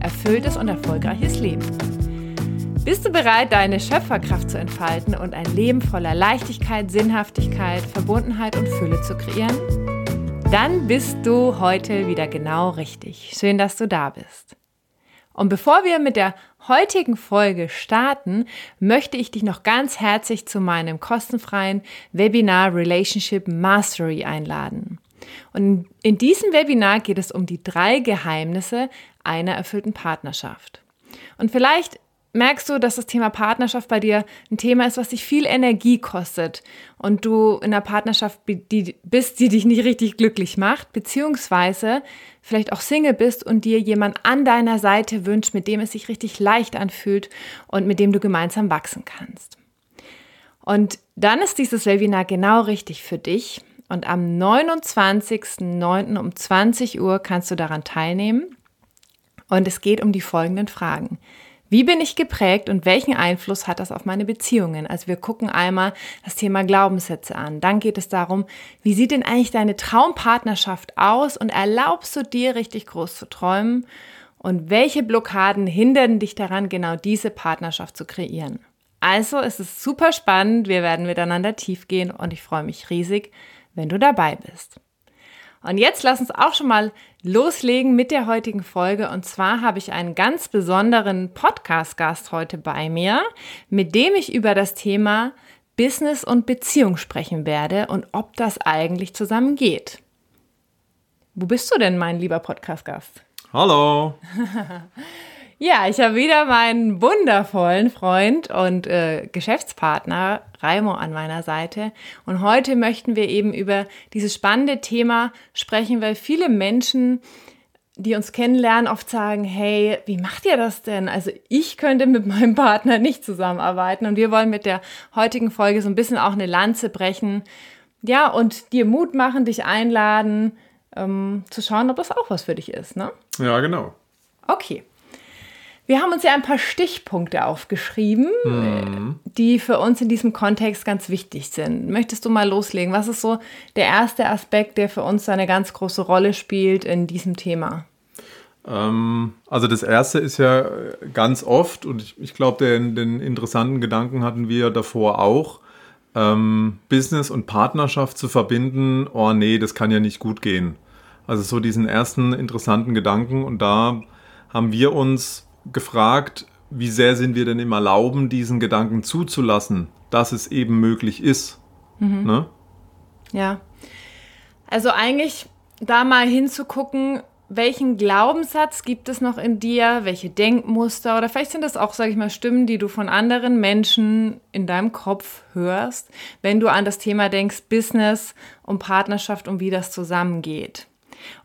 erfülltes und erfolgreiches Leben. Bist du bereit, deine Schöpferkraft zu entfalten und ein Leben voller Leichtigkeit, Sinnhaftigkeit, Verbundenheit und Fülle zu kreieren? Dann bist du heute wieder genau richtig. Schön, dass du da bist. Und bevor wir mit der heutigen Folge starten, möchte ich dich noch ganz herzlich zu meinem kostenfreien Webinar Relationship Mastery einladen. Und in diesem Webinar geht es um die drei Geheimnisse einer erfüllten Partnerschaft. Und vielleicht merkst du, dass das Thema Partnerschaft bei dir ein Thema ist, was dich viel Energie kostet und du in einer Partnerschaft bist, die dich nicht richtig glücklich macht, beziehungsweise vielleicht auch Single bist und dir jemand an deiner Seite wünscht, mit dem es sich richtig leicht anfühlt und mit dem du gemeinsam wachsen kannst. Und dann ist dieses Webinar genau richtig für dich. Und am 29.09. um 20 Uhr kannst du daran teilnehmen. Und es geht um die folgenden Fragen. Wie bin ich geprägt und welchen Einfluss hat das auf meine Beziehungen? Also wir gucken einmal das Thema Glaubenssätze an. Dann geht es darum, wie sieht denn eigentlich deine Traumpartnerschaft aus und erlaubst du dir richtig groß zu träumen? Und welche Blockaden hindern dich daran, genau diese Partnerschaft zu kreieren? Also es ist super spannend, wir werden miteinander tief gehen und ich freue mich riesig, wenn du dabei bist. Und jetzt lass uns auch schon mal loslegen mit der heutigen Folge. Und zwar habe ich einen ganz besonderen Podcast-Gast heute bei mir, mit dem ich über das Thema Business und Beziehung sprechen werde und ob das eigentlich zusammengeht. Wo bist du denn, mein lieber Podcast-Gast? Hallo. Ja, ich habe wieder meinen wundervollen Freund und äh, Geschäftspartner Raimo an meiner Seite. Und heute möchten wir eben über dieses spannende Thema sprechen, weil viele Menschen, die uns kennenlernen, oft sagen, hey, wie macht ihr das denn? Also ich könnte mit meinem Partner nicht zusammenarbeiten. Und wir wollen mit der heutigen Folge so ein bisschen auch eine Lanze brechen. Ja, und dir Mut machen, dich einladen, ähm, zu schauen, ob das auch was für dich ist, ne? Ja, genau. Okay. Wir haben uns ja ein paar Stichpunkte aufgeschrieben, mhm. die für uns in diesem Kontext ganz wichtig sind. Möchtest du mal loslegen? Was ist so der erste Aspekt, der für uns eine ganz große Rolle spielt in diesem Thema? Ähm, also das erste ist ja ganz oft, und ich, ich glaube, den, den, interessanten Gedanken hatten wir davor auch, ähm, Business und Partnerschaft zu verbinden, oh nee, das kann ja nicht gut gehen. Also so diesen ersten interessanten Gedanken und da haben wir uns gefragt, wie sehr sind wir denn im Erlauben, diesen Gedanken zuzulassen, dass es eben möglich ist. Mhm. Ne? Ja. Also eigentlich da mal hinzugucken, welchen Glaubenssatz gibt es noch in dir, welche Denkmuster oder vielleicht sind das auch, sage ich mal, Stimmen, die du von anderen Menschen in deinem Kopf hörst, wenn du an das Thema denkst, Business und Partnerschaft und wie das zusammengeht.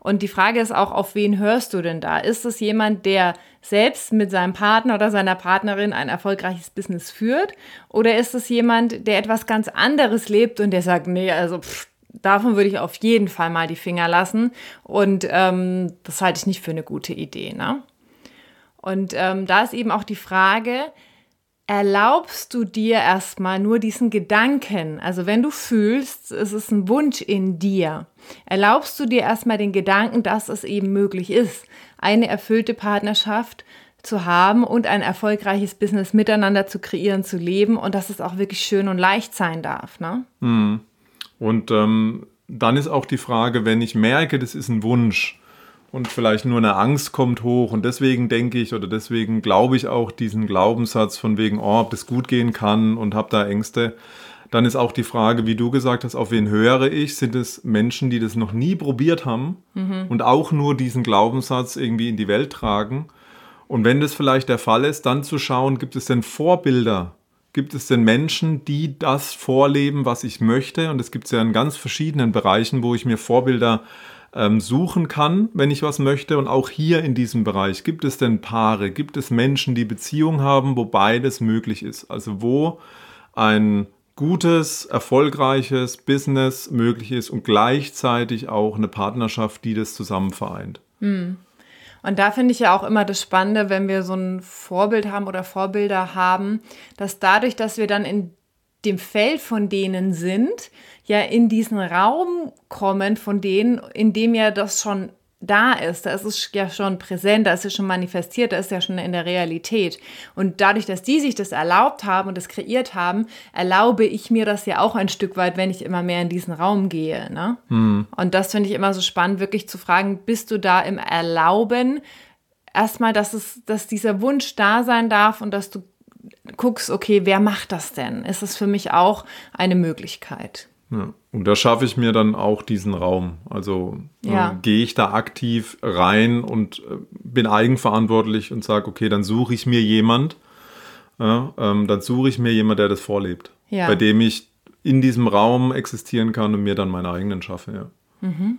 Und die Frage ist auch, auf wen hörst du denn da? Ist es jemand, der selbst mit seinem Partner oder seiner Partnerin ein erfolgreiches Business führt? Oder ist es jemand, der etwas ganz anderes lebt und der sagt, nee, also pff, davon würde ich auf jeden Fall mal die Finger lassen. Und ähm, das halte ich nicht für eine gute Idee. Ne? Und ähm, da ist eben auch die Frage, erlaubst du dir erstmal nur diesen Gedanken, also wenn du fühlst, es ist ein Wunsch in dir, erlaubst du dir erstmal den Gedanken, dass es eben möglich ist, eine erfüllte Partnerschaft zu haben und ein erfolgreiches Business miteinander zu kreieren, zu leben und dass es auch wirklich schön und leicht sein darf. Ne? Mhm. Und ähm, dann ist auch die Frage, wenn ich merke, das ist ein Wunsch, und vielleicht nur eine Angst kommt hoch und deswegen denke ich oder deswegen glaube ich auch diesen Glaubenssatz von wegen, oh, ob das gut gehen kann und habe da Ängste. Dann ist auch die Frage, wie du gesagt hast, auf wen höre ich? Sind es Menschen, die das noch nie probiert haben mhm. und auch nur diesen Glaubenssatz irgendwie in die Welt tragen? Und wenn das vielleicht der Fall ist, dann zu schauen, gibt es denn Vorbilder? Gibt es denn Menschen, die das vorleben, was ich möchte? Und es gibt es ja in ganz verschiedenen Bereichen, wo ich mir Vorbilder ähm, suchen kann, wenn ich was möchte. Und auch hier in diesem Bereich gibt es denn Paare, gibt es Menschen, die Beziehungen haben, wo beides möglich ist. Also wo ein gutes, erfolgreiches Business möglich ist und gleichzeitig auch eine Partnerschaft, die das zusammen vereint. Hm. Und da finde ich ja auch immer das Spannende, wenn wir so ein Vorbild haben oder Vorbilder haben, dass dadurch, dass wir dann in dem Feld von denen sind, ja in diesen Raum kommen von denen, in dem ja das schon da ist, da ist es ja schon präsent, da ist es schon manifestiert, da ist es ja schon in der Realität. Und dadurch, dass die sich das erlaubt haben und das kreiert haben, erlaube ich mir das ja auch ein Stück weit, wenn ich immer mehr in diesen Raum gehe. Ne? Mhm. Und das finde ich immer so spannend, wirklich zu fragen, bist du da im Erlauben? Erstmal, dass es, dass dieser Wunsch da sein darf und dass du guckst, okay, wer macht das denn? Ist es für mich auch eine Möglichkeit? Ja. Und da schaffe ich mir dann auch diesen Raum. Also äh, ja. äh, gehe ich da aktiv rein und äh, bin eigenverantwortlich und sage, okay, dann suche ich mir jemand, äh, ähm, dann suche ich mir jemand, der das vorlebt, ja. bei dem ich in diesem Raum existieren kann und mir dann meine eigenen schaffe. Ja. Mhm.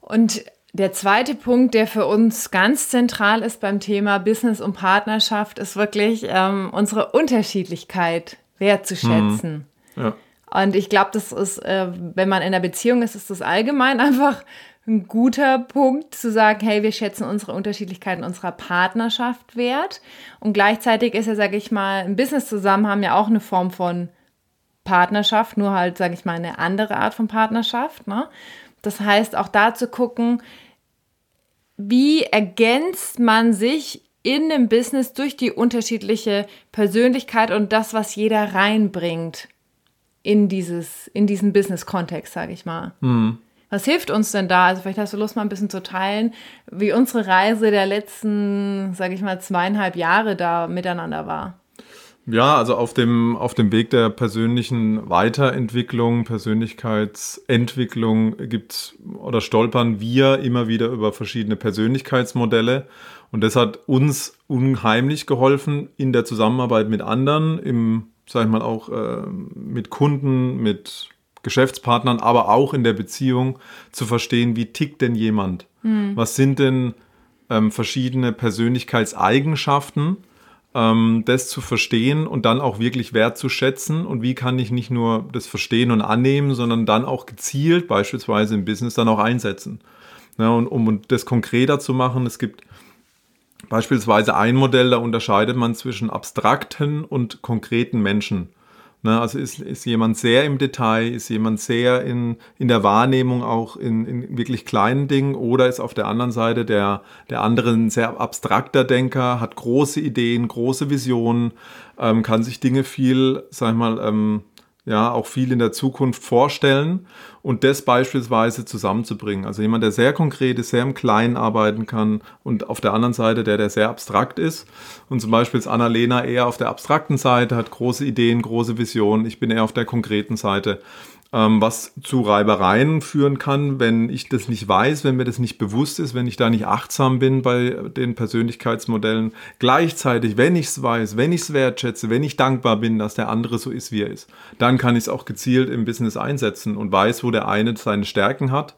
Und der zweite Punkt, der für uns ganz zentral ist beim Thema Business und Partnerschaft, ist wirklich ähm, unsere Unterschiedlichkeit wertzuschätzen. Mhm. Ja. Und ich glaube, das ist, äh, wenn man in einer Beziehung ist, ist das allgemein einfach ein guter Punkt zu sagen, hey, wir schätzen unsere Unterschiedlichkeiten unserer Partnerschaft wert. Und gleichzeitig ist ja, sage ich mal, ein Business zusammen haben ja auch eine Form von Partnerschaft, nur halt, sage ich mal, eine andere Art von Partnerschaft. Ne? Das heißt, auch da zu gucken, wie ergänzt man sich in dem Business durch die unterschiedliche Persönlichkeit und das, was jeder reinbringt in, dieses, in diesen Business-Kontext, sage ich mal. Mhm. Was hilft uns denn da? Also vielleicht hast du Lust, mal ein bisschen zu teilen, wie unsere Reise der letzten, sage ich mal, zweieinhalb Jahre da miteinander war. Ja, also auf dem, auf dem Weg der persönlichen Weiterentwicklung, Persönlichkeitsentwicklung gibt's oder stolpern wir immer wieder über verschiedene Persönlichkeitsmodelle. Und das hat uns unheimlich geholfen in der Zusammenarbeit mit anderen, im sag ich mal, auch äh, mit Kunden, mit Geschäftspartnern, aber auch in der Beziehung zu verstehen, wie tickt denn jemand? Mhm. Was sind denn ähm, verschiedene Persönlichkeitseigenschaften? Ähm, das zu verstehen und dann auch wirklich wertzuschätzen und wie kann ich nicht nur das verstehen und annehmen, sondern dann auch gezielt, beispielsweise im Business, dann auch einsetzen. Ja, und um das konkreter zu machen, es gibt Beispielsweise ein Modell, da unterscheidet man zwischen abstrakten und konkreten Menschen. Ne, also ist, ist jemand sehr im Detail, ist jemand sehr in, in der Wahrnehmung auch in, in wirklich kleinen Dingen oder ist auf der anderen Seite der, der andere ein sehr abstrakter Denker, hat große Ideen, große Visionen, ähm, kann sich Dinge viel, sag ich mal, ähm, ja, auch viel in der Zukunft vorstellen und das beispielsweise zusammenzubringen. Also jemand, der sehr konkret ist, sehr im Kleinen arbeiten kann und auf der anderen Seite der, der sehr abstrakt ist. Und zum Beispiel ist Annalena eher auf der abstrakten Seite, hat große Ideen, große Visionen. Ich bin eher auf der konkreten Seite was zu Reibereien führen kann, wenn ich das nicht weiß, wenn mir das nicht bewusst ist, wenn ich da nicht achtsam bin bei den Persönlichkeitsmodellen. Gleichzeitig, wenn ich es weiß, wenn ich es wertschätze, wenn ich dankbar bin, dass der andere so ist, wie er ist, dann kann ich es auch gezielt im Business einsetzen und weiß, wo der eine seine Stärken hat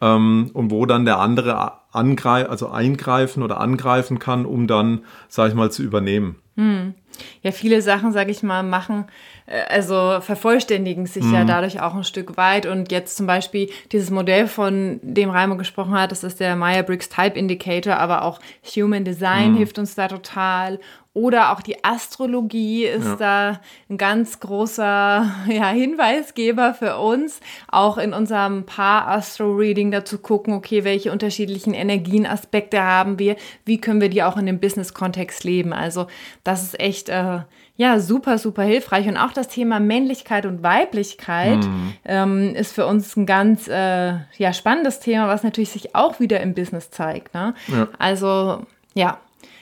ähm, und wo dann der andere angreif also eingreifen oder angreifen kann, um dann, sage ich mal, zu übernehmen. Hm. Ja, viele Sachen, sage ich mal, machen äh, also vervollständigen sich mhm. ja dadurch auch ein Stück weit. Und jetzt zum Beispiel dieses Modell, von dem Raimo gesprochen hat, das ist der Meyer-Briggs Type Indicator, aber auch Human Design mhm. hilft uns da total. Oder auch die Astrologie ist ja. da ein ganz großer ja, Hinweisgeber für uns, auch in unserem Paar-Astro-Reading dazu gucken, okay, welche unterschiedlichen Energienaspekte haben wir, wie können wir die auch in dem Business-Kontext leben. Also das ist echt äh, ja, super, super hilfreich. Und auch das Thema Männlichkeit und Weiblichkeit mhm. ähm, ist für uns ein ganz äh, ja, spannendes Thema, was natürlich sich auch wieder im Business zeigt. Ne? Ja. Also, ja.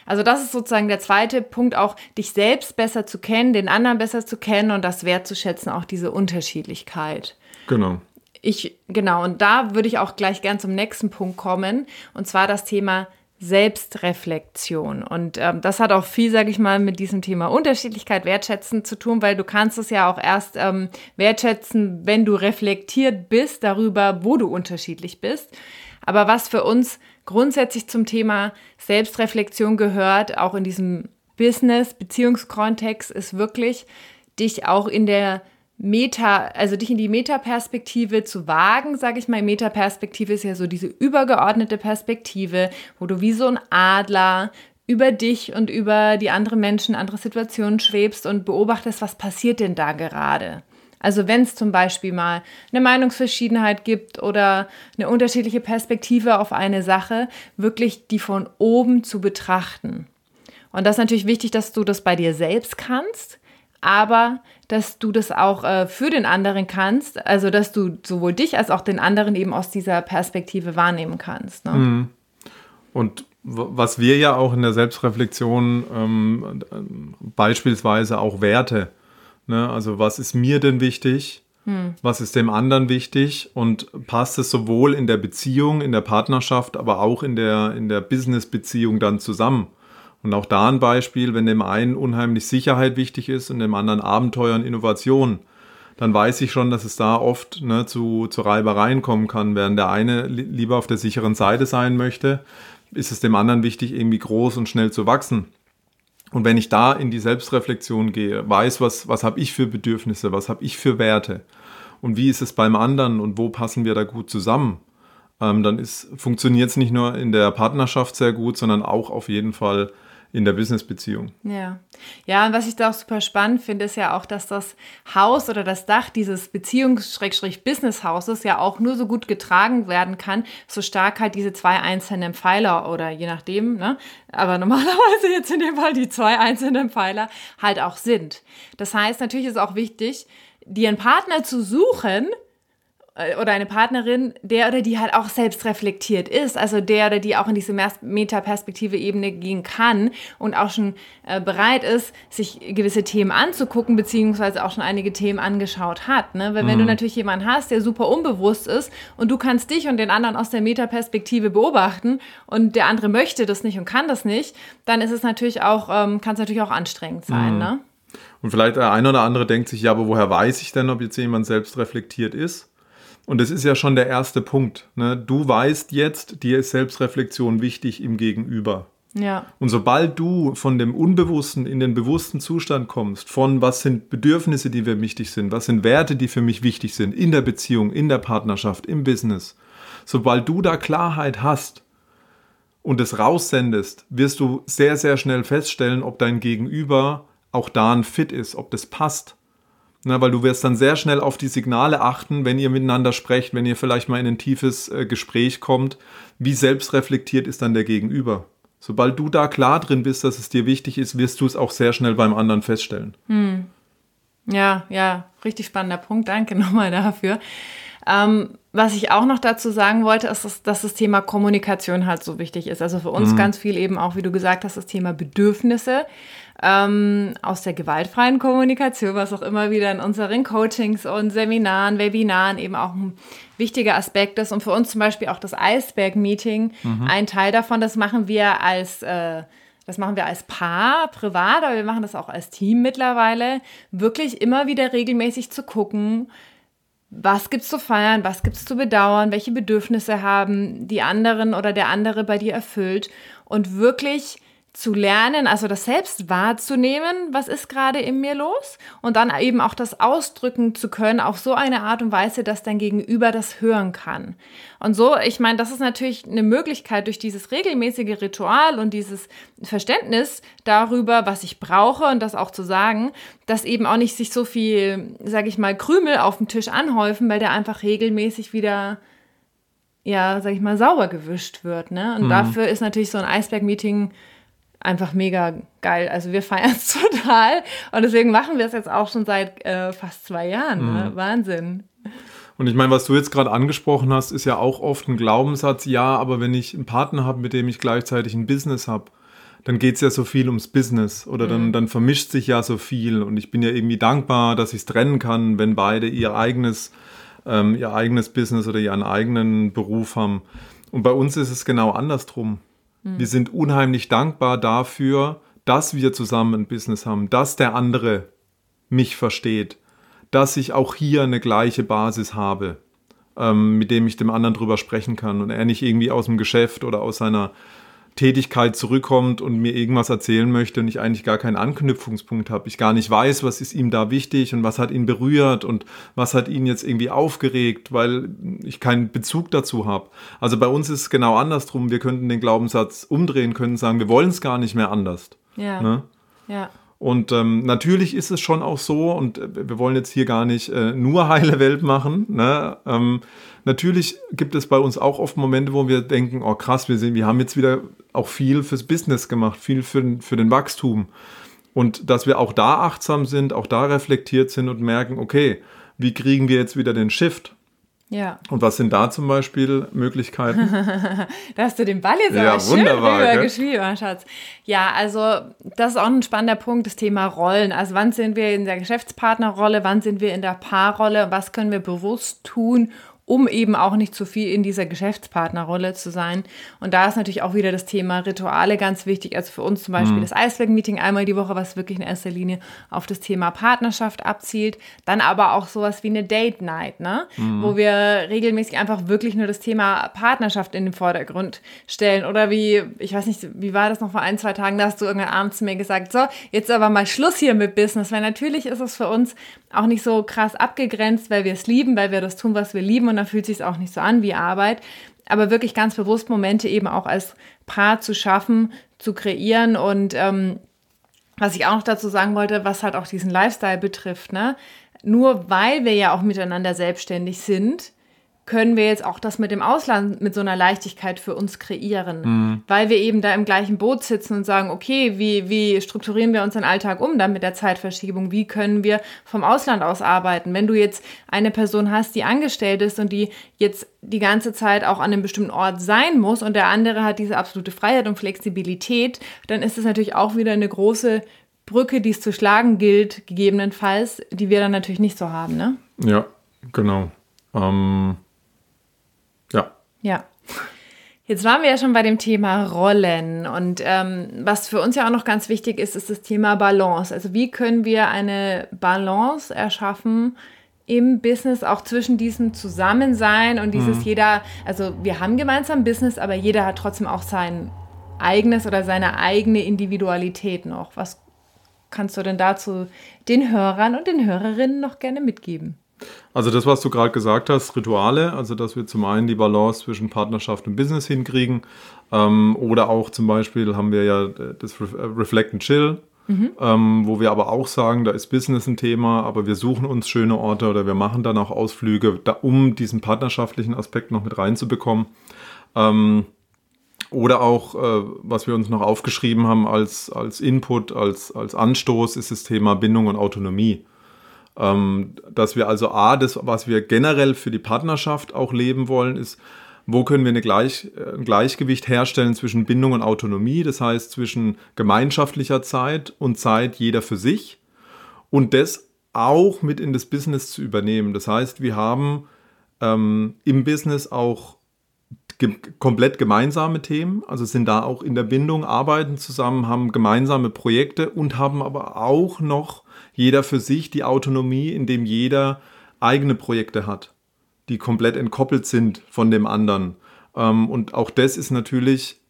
Also das ist sozusagen der zweite Punkt, auch dich selbst besser zu kennen, den anderen besser zu kennen und das wertzuschätzen, auch diese Unterschiedlichkeit. Genau. Ich, genau, und da würde ich auch gleich gern zum nächsten Punkt kommen, und zwar das Thema Selbstreflexion. Und ähm, das hat auch viel, sage ich mal, mit diesem Thema Unterschiedlichkeit, Wertschätzen zu tun, weil du kannst es ja auch erst ähm, wertschätzen, wenn du reflektiert bist darüber, wo du unterschiedlich bist. Aber was für uns grundsätzlich zum Thema Selbstreflexion gehört, auch in diesem Business-Beziehungskontext, ist wirklich, dich auch in der Meta, also dich in die Metaperspektive zu wagen, sage ich mal. Metaperspektive ist ja so diese übergeordnete Perspektive, wo du wie so ein Adler über dich und über die anderen Menschen, andere Situationen schwebst und beobachtest, was passiert denn da gerade. Also wenn es zum Beispiel mal eine Meinungsverschiedenheit gibt oder eine unterschiedliche Perspektive auf eine Sache, wirklich die von oben zu betrachten. Und das ist natürlich wichtig, dass du das bei dir selbst kannst, aber dass du das auch äh, für den anderen kannst, also dass du sowohl dich als auch den anderen eben aus dieser Perspektive wahrnehmen kannst. Ne? Mhm. Und was wir ja auch in der Selbstreflexion ähm, beispielsweise auch Werte, ne? also was ist mir denn wichtig, hm. was ist dem anderen wichtig und passt es sowohl in der Beziehung, in der Partnerschaft, aber auch in der, in der Business-Beziehung dann zusammen. Und auch da ein Beispiel, wenn dem einen unheimlich Sicherheit wichtig ist und dem anderen Abenteuer und Innovation, dann weiß ich schon, dass es da oft ne, zu, zu Reibereien kommen kann. Während der eine lieber auf der sicheren Seite sein möchte, ist es dem anderen wichtig, irgendwie groß und schnell zu wachsen. Und wenn ich da in die Selbstreflexion gehe, weiß, was, was habe ich für Bedürfnisse, was habe ich für Werte und wie ist es beim anderen und wo passen wir da gut zusammen, ähm, dann funktioniert es nicht nur in der Partnerschaft sehr gut, sondern auch auf jeden Fall in der Businessbeziehung. Ja. Ja, und was ich da auch super spannend finde, ist ja auch, dass das Haus oder das Dach dieses Beziehungs-Business-Hauses ja auch nur so gut getragen werden kann, so stark halt diese zwei einzelnen Pfeiler oder je nachdem, ne? Aber normalerweise jetzt in dem Fall die zwei einzelnen Pfeiler halt auch sind. Das heißt, natürlich ist auch wichtig, dir einen Partner zu suchen, oder eine Partnerin, der oder die halt auch selbst reflektiert ist, also der oder die auch in diese Metaperspektive-Ebene gehen kann und auch schon äh, bereit ist, sich gewisse Themen anzugucken, beziehungsweise auch schon einige Themen angeschaut hat. Ne? Weil wenn du mhm. natürlich jemanden hast, der super unbewusst ist und du kannst dich und den anderen aus der Metaperspektive beobachten und der andere möchte das nicht und kann das nicht, dann ist es natürlich auch, ähm, kann es natürlich auch anstrengend sein. Mhm. Ne? Und vielleicht der eine oder andere denkt sich, ja, aber woher weiß ich denn, ob jetzt jemand selbst reflektiert ist? Und das ist ja schon der erste Punkt. Ne? Du weißt jetzt, dir ist Selbstreflexion wichtig im Gegenüber. Ja. Und sobald du von dem Unbewussten in den bewussten Zustand kommst, von was sind Bedürfnisse, die mir wichtig sind, was sind Werte, die für mich wichtig sind, in der Beziehung, in der Partnerschaft, im Business, sobald du da Klarheit hast und es raussendest, wirst du sehr, sehr schnell feststellen, ob dein Gegenüber auch da ein Fit ist, ob das passt. Na, weil du wirst dann sehr schnell auf die Signale achten, wenn ihr miteinander sprecht, wenn ihr vielleicht mal in ein tiefes äh, Gespräch kommt. Wie selbstreflektiert ist dann der Gegenüber? Sobald du da klar drin bist, dass es dir wichtig ist, wirst du es auch sehr schnell beim anderen feststellen. Hm. Ja, ja, richtig spannender Punkt. Danke nochmal dafür. Ähm, was ich auch noch dazu sagen wollte, ist, dass, dass, das Thema Kommunikation halt so wichtig ist. Also für uns mhm. ganz viel eben auch, wie du gesagt hast, das Thema Bedürfnisse ähm, aus der gewaltfreien Kommunikation, was auch immer wieder in unseren Coachings und Seminaren, Webinaren eben auch ein wichtiger Aspekt ist. Und für uns zum Beispiel auch das Eisberg-Meeting mhm. ein Teil davon. Das machen wir als äh, das machen wir als Paar, privat, aber wir machen das auch als Team mittlerweile, wirklich immer wieder regelmäßig zu gucken, was gibt's zu feiern, was gibt's zu bedauern, welche Bedürfnisse haben die anderen oder der andere bei dir erfüllt? Und wirklich zu lernen, also das selbst wahrzunehmen, was ist gerade in mir los und dann eben auch das ausdrücken zu können auf so eine Art und Weise, dass dein Gegenüber das hören kann. Und so, ich meine, das ist natürlich eine Möglichkeit durch dieses regelmäßige Ritual und dieses Verständnis darüber, was ich brauche und das auch zu sagen, dass eben auch nicht sich so viel, sage ich mal, Krümel auf dem Tisch anhäufen, weil der einfach regelmäßig wieder ja, sag ich mal, sauber gewischt wird. Ne? Und mhm. dafür ist natürlich so ein Eisberg-Meeting einfach mega geil. Also wir feiern es total und deswegen machen wir es jetzt auch schon seit äh, fast zwei Jahren. Ne? Mhm. Wahnsinn. Und ich meine, was du jetzt gerade angesprochen hast, ist ja auch oft ein Glaubenssatz, ja, aber wenn ich einen Partner habe, mit dem ich gleichzeitig ein Business habe, dann geht es ja so viel ums Business oder dann, mhm. dann vermischt sich ja so viel und ich bin ja irgendwie dankbar, dass ich es trennen kann, wenn beide ihr eigenes, ähm, ihr eigenes Business oder ihren eigenen Beruf haben. Und bei uns ist es genau andersrum. Mhm. Wir sind unheimlich dankbar dafür, dass wir zusammen ein Business haben, dass der andere mich versteht, dass ich auch hier eine gleiche Basis habe, ähm, mit dem ich dem anderen drüber sprechen kann und er nicht irgendwie aus dem Geschäft oder aus seiner Tätigkeit zurückkommt und mir irgendwas erzählen möchte und ich eigentlich gar keinen Anknüpfungspunkt habe. Ich gar nicht weiß, was ist ihm da wichtig und was hat ihn berührt und was hat ihn jetzt irgendwie aufgeregt, weil ich keinen Bezug dazu habe. Also bei uns ist es genau andersrum. Wir könnten den Glaubenssatz umdrehen, können sagen, wir wollen es gar nicht mehr anders. Ja. Ne? Ja. Und ähm, natürlich ist es schon auch so, und äh, wir wollen jetzt hier gar nicht äh, nur heile Welt machen. Ne? Ähm, natürlich gibt es bei uns auch oft Momente, wo wir denken, oh krass, wir, sind, wir haben jetzt wieder auch viel fürs Business gemacht, viel für, für den Wachstum. Und dass wir auch da achtsam sind, auch da reflektiert sind und merken, okay, wie kriegen wir jetzt wieder den Shift? Ja. Und was sind da zum Beispiel Möglichkeiten? da hast du den Ball jetzt ja, aber schön wunderbar, gell? rübergeschrieben, Schatz. Ja, also das ist auch ein spannender Punkt, das Thema Rollen. Also wann sind wir in der Geschäftspartnerrolle, wann sind wir in der Paarrolle, was können wir bewusst tun, um eben auch nicht zu viel in dieser Geschäftspartnerrolle zu sein. Und da ist natürlich auch wieder das Thema Rituale ganz wichtig. Also für uns zum Beispiel mhm. das Eisberg-Meeting einmal die Woche, was wirklich in erster Linie auf das Thema Partnerschaft abzielt. Dann aber auch sowas wie eine Date Night, ne? Mhm. wo wir regelmäßig einfach wirklich nur das Thema Partnerschaft in den Vordergrund stellen. Oder wie, ich weiß nicht, wie war das noch vor ein, zwei Tagen, da hast du irgendwann abends zu mir gesagt, so, jetzt aber mal Schluss hier mit Business, weil natürlich ist es für uns auch nicht so krass abgegrenzt, weil wir es lieben, weil wir das tun, was wir lieben und dann fühlt es sich auch nicht so an wie Arbeit. Aber wirklich ganz bewusst Momente eben auch als Paar zu schaffen, zu kreieren und ähm, was ich auch noch dazu sagen wollte, was halt auch diesen Lifestyle betrifft, ne? Nur weil wir ja auch miteinander selbstständig sind, können wir jetzt auch das mit dem Ausland mit so einer Leichtigkeit für uns kreieren, mhm. weil wir eben da im gleichen Boot sitzen und sagen, okay, wie, wie strukturieren wir unseren Alltag um dann mit der Zeitverschiebung? Wie können wir vom Ausland aus arbeiten? Wenn du jetzt eine Person hast, die angestellt ist und die jetzt die ganze Zeit auch an einem bestimmten Ort sein muss und der andere hat diese absolute Freiheit und Flexibilität, dann ist es natürlich auch wieder eine große Brücke, die es zu schlagen gilt, gegebenenfalls, die wir dann natürlich nicht so haben, ne? Ja, genau. Ähm ja. Jetzt waren wir ja schon bei dem Thema Rollen und ähm, was für uns ja auch noch ganz wichtig ist, ist das Thema Balance. Also wie können wir eine Balance erschaffen im Business, auch zwischen diesem Zusammensein und dieses mhm. jeder, also wir haben gemeinsam Business, aber jeder hat trotzdem auch sein eigenes oder seine eigene Individualität noch. Was kannst du denn dazu den Hörern und den Hörerinnen noch gerne mitgeben? Also das, was du gerade gesagt hast, Rituale, also dass wir zum einen die Balance zwischen Partnerschaft und Business hinkriegen ähm, oder auch zum Beispiel haben wir ja das Reflect and Chill, mhm. ähm, wo wir aber auch sagen, da ist Business ein Thema, aber wir suchen uns schöne Orte oder wir machen dann auch Ausflüge, da, um diesen partnerschaftlichen Aspekt noch mit reinzubekommen. Ähm, oder auch, äh, was wir uns noch aufgeschrieben haben als, als Input, als, als Anstoß, ist das Thema Bindung und Autonomie. Ähm, dass wir also A, das, was wir generell für die Partnerschaft auch leben wollen, ist, wo können wir eine Gleich, äh, ein Gleichgewicht herstellen zwischen Bindung und Autonomie, das heißt zwischen gemeinschaftlicher Zeit und Zeit jeder für sich und das auch mit in das Business zu übernehmen. Das heißt, wir haben ähm, im Business auch ge komplett gemeinsame Themen, also sind da auch in der Bindung, arbeiten zusammen, haben gemeinsame Projekte und haben aber auch noch jeder für sich die Autonomie, indem jeder eigene Projekte hat, die komplett entkoppelt sind von dem anderen. Ähm, und auch das ist natürlich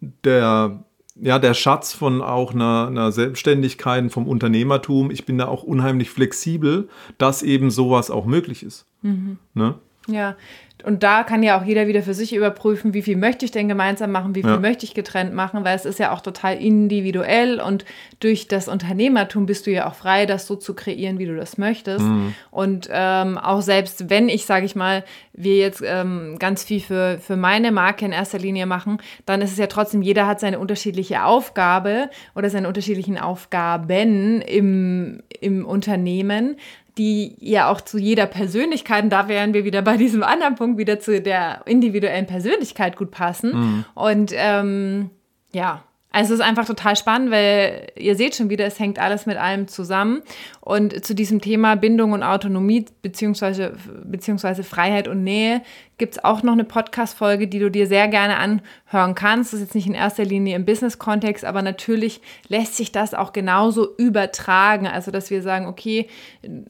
der, ja, der Schatz von auch einer, einer Selbstständigkeit, vom Unternehmertum. Ich bin da auch unheimlich flexibel, dass eben sowas auch möglich ist. Mhm. Ne? Ja, und da kann ja auch jeder wieder für sich überprüfen, wie viel möchte ich denn gemeinsam machen, wie viel ja. möchte ich getrennt machen, weil es ist ja auch total individuell und durch das Unternehmertum bist du ja auch frei, das so zu kreieren, wie du das möchtest. Mhm. Und ähm, auch selbst wenn ich, sage ich mal, wir jetzt ähm, ganz viel für, für meine Marke in erster Linie machen, dann ist es ja trotzdem, jeder hat seine unterschiedliche Aufgabe oder seine unterschiedlichen Aufgaben im, im Unternehmen die ja auch zu jeder Persönlichkeit, und da wären wir wieder bei diesem anderen Punkt, wieder zu der individuellen Persönlichkeit gut passen. Mhm. Und ähm, ja, also es ist einfach total spannend, weil ihr seht schon wieder, es hängt alles mit allem zusammen. Und zu diesem Thema Bindung und Autonomie beziehungsweise, beziehungsweise Freiheit und Nähe gibt es auch noch eine Podcast-Folge, die du dir sehr gerne anhören kannst. Das ist jetzt nicht in erster Linie im Business-Kontext, aber natürlich lässt sich das auch genauso übertragen. Also, dass wir sagen, okay,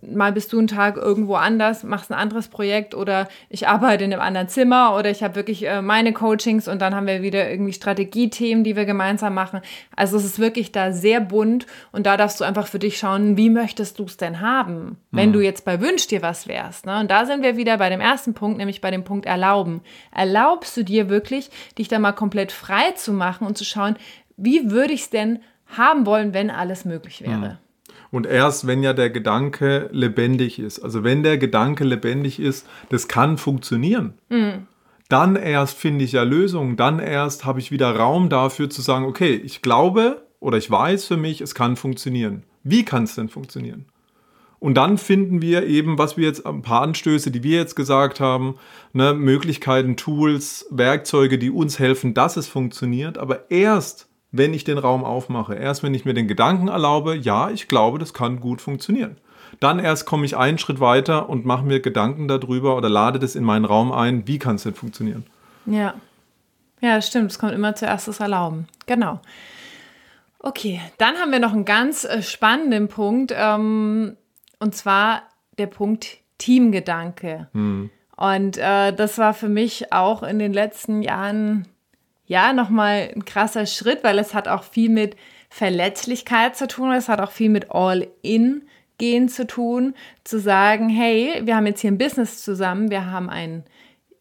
mal bist du einen Tag irgendwo anders, machst ein anderes Projekt oder ich arbeite in einem anderen Zimmer oder ich habe wirklich äh, meine Coachings und dann haben wir wieder irgendwie Strategiethemen, die wir gemeinsam machen. Also, es ist wirklich da sehr bunt und da darfst du einfach für dich schauen, wie möchtest du es denn haben, wenn mhm. du jetzt bei Wünsch dir was wärst. Ne? Und da sind wir wieder bei dem ersten Punkt, nämlich bei dem Punkt erlauben. Erlaubst du dir wirklich, dich da mal komplett frei zu machen und zu schauen, wie würde ich es denn haben wollen, wenn alles möglich wäre? Mhm. Und erst wenn ja der Gedanke lebendig ist, also wenn der Gedanke lebendig ist, das kann funktionieren. Mhm. Dann erst finde ich ja Lösungen, dann erst habe ich wieder Raum dafür zu sagen, okay, ich glaube oder ich weiß für mich, es kann funktionieren. Wie kann es denn funktionieren? Und dann finden wir eben, was wir jetzt, ein paar Anstöße, die wir jetzt gesagt haben, ne, Möglichkeiten, Tools, Werkzeuge, die uns helfen, dass es funktioniert. Aber erst, wenn ich den Raum aufmache, erst wenn ich mir den Gedanken erlaube, ja, ich glaube, das kann gut funktionieren. Dann erst komme ich einen Schritt weiter und mache mir Gedanken darüber oder lade das in meinen Raum ein, wie kann es denn funktionieren. Ja. Ja, stimmt. Es kommt immer zuerst das Erlauben. Genau. Okay, dann haben wir noch einen ganz äh, spannenden Punkt. Ähm, und zwar der Punkt Teamgedanke. Mhm. Und äh, das war für mich auch in den letzten Jahren ja nochmal ein krasser Schritt, weil es hat auch viel mit Verletzlichkeit zu tun, es hat auch viel mit All-In gehen zu tun, zu sagen, hey, wir haben jetzt hier ein Business zusammen, wir haben ein,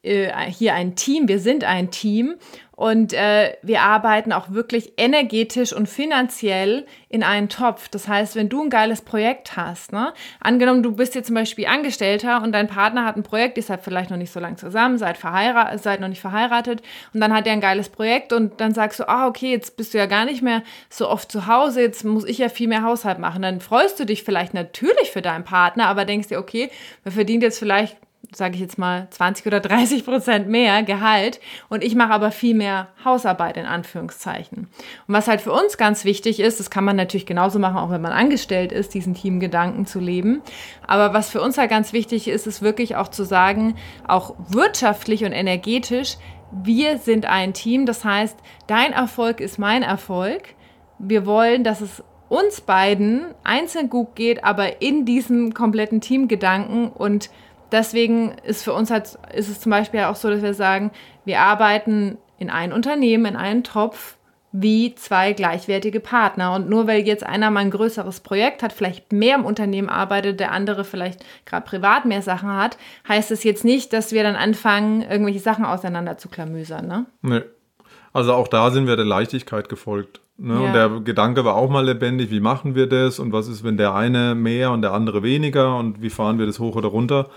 äh, hier ein Team, wir sind ein Team und äh, wir arbeiten auch wirklich energetisch und finanziell in einen Topf. Das heißt, wenn du ein geiles Projekt hast, ne, angenommen, du bist jetzt zum Beispiel Angestellter und dein Partner hat ein Projekt, ihr seid vielleicht noch nicht so lange zusammen, seid, verheiratet, seid noch nicht verheiratet und dann hat er ein geiles Projekt und dann sagst du, ah, okay, jetzt bist du ja gar nicht mehr so oft zu Hause, jetzt muss ich ja viel mehr Haushalt machen. Dann freust du dich vielleicht natürlich für deinen Partner, aber denkst dir, okay, wer verdient jetzt vielleicht sage ich jetzt mal, 20 oder 30 Prozent mehr Gehalt und ich mache aber viel mehr Hausarbeit in Anführungszeichen. Und was halt für uns ganz wichtig ist, das kann man natürlich genauso machen, auch wenn man angestellt ist, diesen Teamgedanken zu leben. Aber was für uns halt ganz wichtig ist, ist wirklich auch zu sagen, auch wirtschaftlich und energetisch, wir sind ein Team. Das heißt, dein Erfolg ist mein Erfolg. Wir wollen, dass es uns beiden einzeln gut geht, aber in diesem kompletten Teamgedanken und deswegen ist für uns halt, ist es zum Beispiel auch so, dass wir sagen, wir arbeiten in ein Unternehmen, in einen Topf wie zwei gleichwertige Partner. Und nur weil jetzt einer mal ein größeres Projekt hat, vielleicht mehr im Unternehmen arbeitet, der andere vielleicht gerade privat mehr Sachen hat, heißt es jetzt nicht, dass wir dann anfangen, irgendwelche Sachen auseinander zu klamüsern. Ne? Nee. Also auch da sind wir der Leichtigkeit gefolgt. Ne? Ja. Und der Gedanke war auch mal lebendig, wie machen wir das und was ist, wenn der eine mehr und der andere weniger und wie fahren wir das hoch oder runter.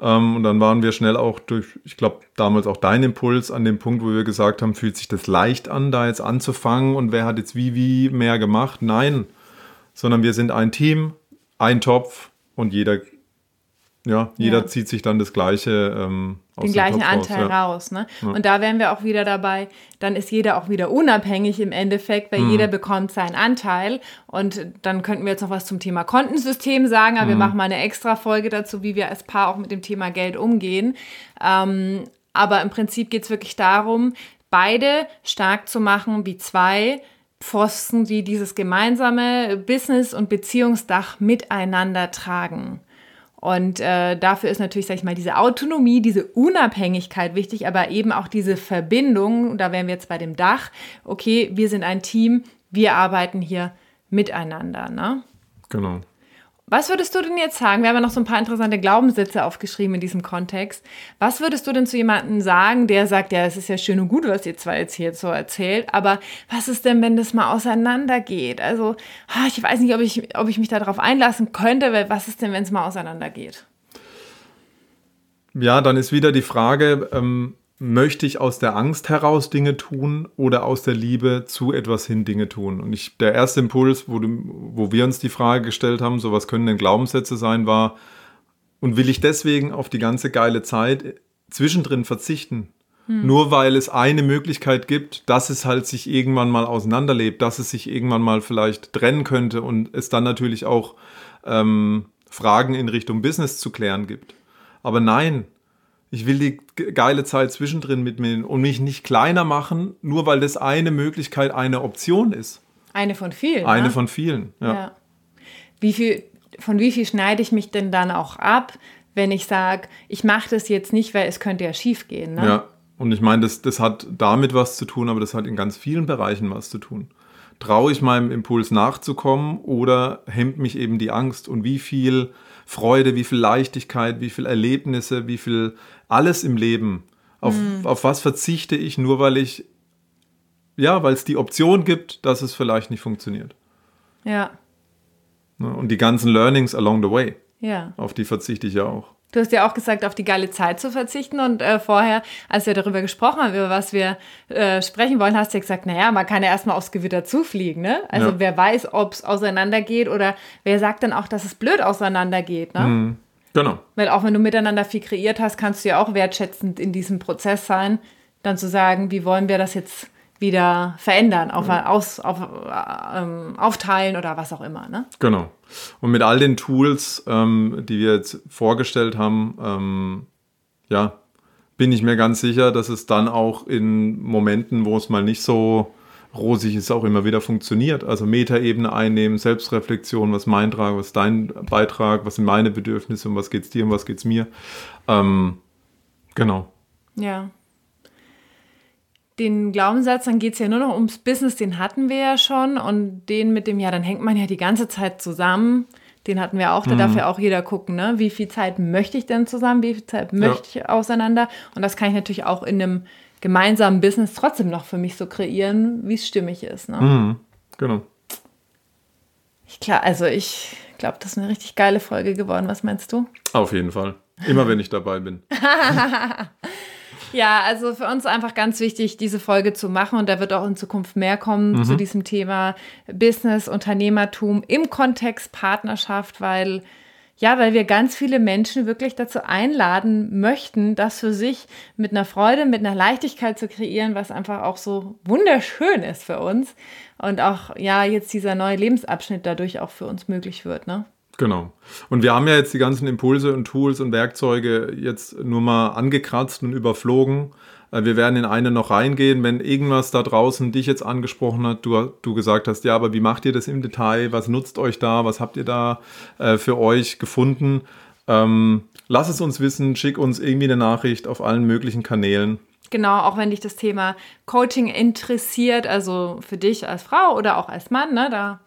Ähm, und dann waren wir schnell auch durch, ich glaube, damals auch dein Impuls an dem Punkt, wo wir gesagt haben, fühlt sich das leicht an, da jetzt anzufangen und wer hat jetzt wie, wie mehr gemacht? Nein, sondern wir sind ein Team, ein Topf und jeder ja, jeder ja. zieht sich dann das gleiche ähm, aus den gleichen Topf Anteil raus, ja. raus ne? Ja. Und da wären wir auch wieder dabei, dann ist jeder auch wieder unabhängig im Endeffekt, weil mhm. jeder bekommt seinen Anteil. Und dann könnten wir jetzt noch was zum Thema Kontensystem sagen, aber mhm. wir machen mal eine extra Folge dazu, wie wir als Paar auch mit dem Thema Geld umgehen. Ähm, aber im Prinzip geht es wirklich darum, beide stark zu machen wie zwei Pfosten, die dieses gemeinsame Business- und Beziehungsdach miteinander tragen. Und äh, dafür ist natürlich, sag ich mal, diese Autonomie, diese Unabhängigkeit wichtig, aber eben auch diese Verbindung, da wären wir jetzt bei dem Dach, okay, wir sind ein Team, wir arbeiten hier miteinander. Ne? Genau. Was würdest du denn jetzt sagen? Wir haben ja noch so ein paar interessante Glaubenssätze aufgeschrieben in diesem Kontext. Was würdest du denn zu jemandem sagen, der sagt, ja, es ist ja schön und gut, was ihr zwar jetzt hier so erzählt, aber was ist denn, wenn das mal auseinandergeht? Also, ich weiß nicht, ob ich, ob ich mich darauf einlassen könnte, weil was ist denn, wenn es mal auseinandergeht? Ja, dann ist wieder die Frage, ähm, möchte ich aus der Angst heraus Dinge tun oder aus der Liebe zu etwas hin Dinge tun? Und ich, der erste Impuls, wo, du, wo wir uns die Frage gestellt haben, so was können denn Glaubenssätze sein, war, und will ich deswegen auf die ganze geile Zeit zwischendrin verzichten? Hm. Nur weil es eine Möglichkeit gibt, dass es halt sich irgendwann mal auseinanderlebt, dass es sich irgendwann mal vielleicht trennen könnte und es dann natürlich auch ähm, Fragen in Richtung Business zu klären gibt. Aber nein, Ich will die geile Zeit zwischendrin mit mir und mich nicht kleiner machen, nur weil das eine Möglichkeit, eine Option ist. Eine von vielen. Eine ne? von vielen, ja. Ja. Wie viel, von wie viel schneide ich mich denn dann auch ab, wenn ich sage, ich mache das jetzt nicht, weil es könnte ja schief gehen. Ne? Ja, und ich meine, das, das hat damit was zu tun, aber das hat in ganz vielen Bereichen was zu tun. Traue ich meinem Impuls nachzukommen oder hemmt mich eben die Angst? Und wie viel Freude, wie viel Leichtigkeit, wie viel Erlebnisse, wie viel alles im Leben, auf, auf was verzichte ich nur, weil ich, ja, weil es die Option gibt, dass es vielleicht nicht funktioniert. ja. Ne? Und die ganzen Learnings along the way, ja. auf die verzichte ich ja auch. Du hast ja auch gesagt, auf die geile Zeit zu verzichten. Und äh, vorher, als wir darüber gesprochen haben, über was wir äh, sprechen wollen, hast du ja gesagt, naja, man kann ja erstmal aufs Gewitter zufliegen. Ne? Also Ja. wer weiß, ob es auseinandergeht oder wer sagt dann auch, dass es blöd auseinandergeht. Ne? Genau. Weil auch wenn du miteinander viel kreiert hast, kannst du ja auch wertschätzend in diesem Prozess sein, dann zu sagen, wie wollen wir das jetzt wieder verändern, auf, aus, auf, äh, ähm, aufteilen oder was auch immer. Ne? Genau. Und mit all den Tools, ähm, die wir jetzt vorgestellt haben, ähm, ja, bin ich mir ganz sicher, dass es dann auch in Momenten, wo es mal nicht so rosig ist, auch immer wieder funktioniert. Also Metaebene einnehmen, Selbstreflexion, was mein Trag, was dein Beitrag, was sind meine Bedürfnisse und was geht's dir und was geht's mir. Ähm, genau. Ja. Den Glaubenssatz, dann geht es ja nur noch ums Business, den hatten wir ja schon. Und den mit dem, ja, dann hängt man ja die ganze Zeit zusammen. Den hatten wir auch, da darf ja auch jeder gucken, ne? Wie viel Zeit möchte ich denn zusammen, wie viel Zeit möchte ich auseinander? Und das kann ich natürlich auch in einem gemeinsamen Business trotzdem noch für mich so kreieren, wie es stimmig ist. Ne? Mhm. Genau. Ich, klar, also ich glaube, das ist eine richtig geile Folge geworden. Was meinst du? Auf jeden Fall. Immer wenn ich dabei bin. Ja, also für uns einfach ganz wichtig, diese Folge zu machen. Und da wird auch in Zukunft mehr kommen zu diesem Thema Business, Unternehmertum im Kontext Partnerschaft, weil ja, weil wir ganz viele Menschen wirklich dazu einladen möchten, das für sich mit einer Freude, mit einer Leichtigkeit zu kreieren, was einfach auch so wunderschön ist für uns. Und auch ja jetzt dieser neue Lebensabschnitt dadurch auch für uns möglich wird, ne? Genau. Und wir haben ja jetzt die ganzen Impulse und Tools und Werkzeuge jetzt nur mal angekratzt und überflogen. Äh, Wir werden in eine noch reingehen, wenn irgendwas da draußen dich jetzt angesprochen hat, du, du gesagt hast, ja, aber wie macht ihr das im Detail? Was nutzt euch da? Was habt ihr da äh, für euch gefunden? Ähm, lass es uns wissen, schick uns irgendwie eine Nachricht auf allen möglichen Kanälen. Genau, auch wenn dich das Thema Coaching interessiert, also für dich als Frau oder auch als Mann, ne, da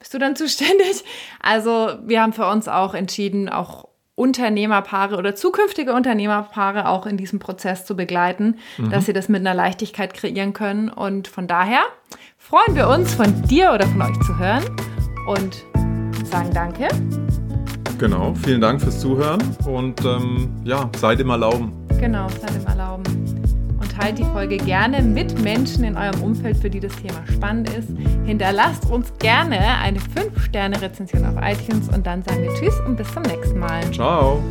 bist du dann zuständig. Also wir haben für uns auch entschieden, auch Unternehmerpaare oder zukünftige Unternehmerpaare auch in diesem Prozess zu begleiten, dass sie das mit einer Leichtigkeit kreieren können. Und von daher freuen wir uns, von dir oder von euch zu hören und sagen Danke. Genau, vielen Dank fürs Zuhören und ähm, ja, seid im Erlauben. Genau, seid im Erlauben. Teilt die Folge gerne mit Menschen in eurem Umfeld, für die das Thema spannend ist. Hinterlasst uns gerne eine 5-Sterne-Rezension auf iTunes und dann sagen wir Tschüss und bis zum nächsten Mal. Ciao.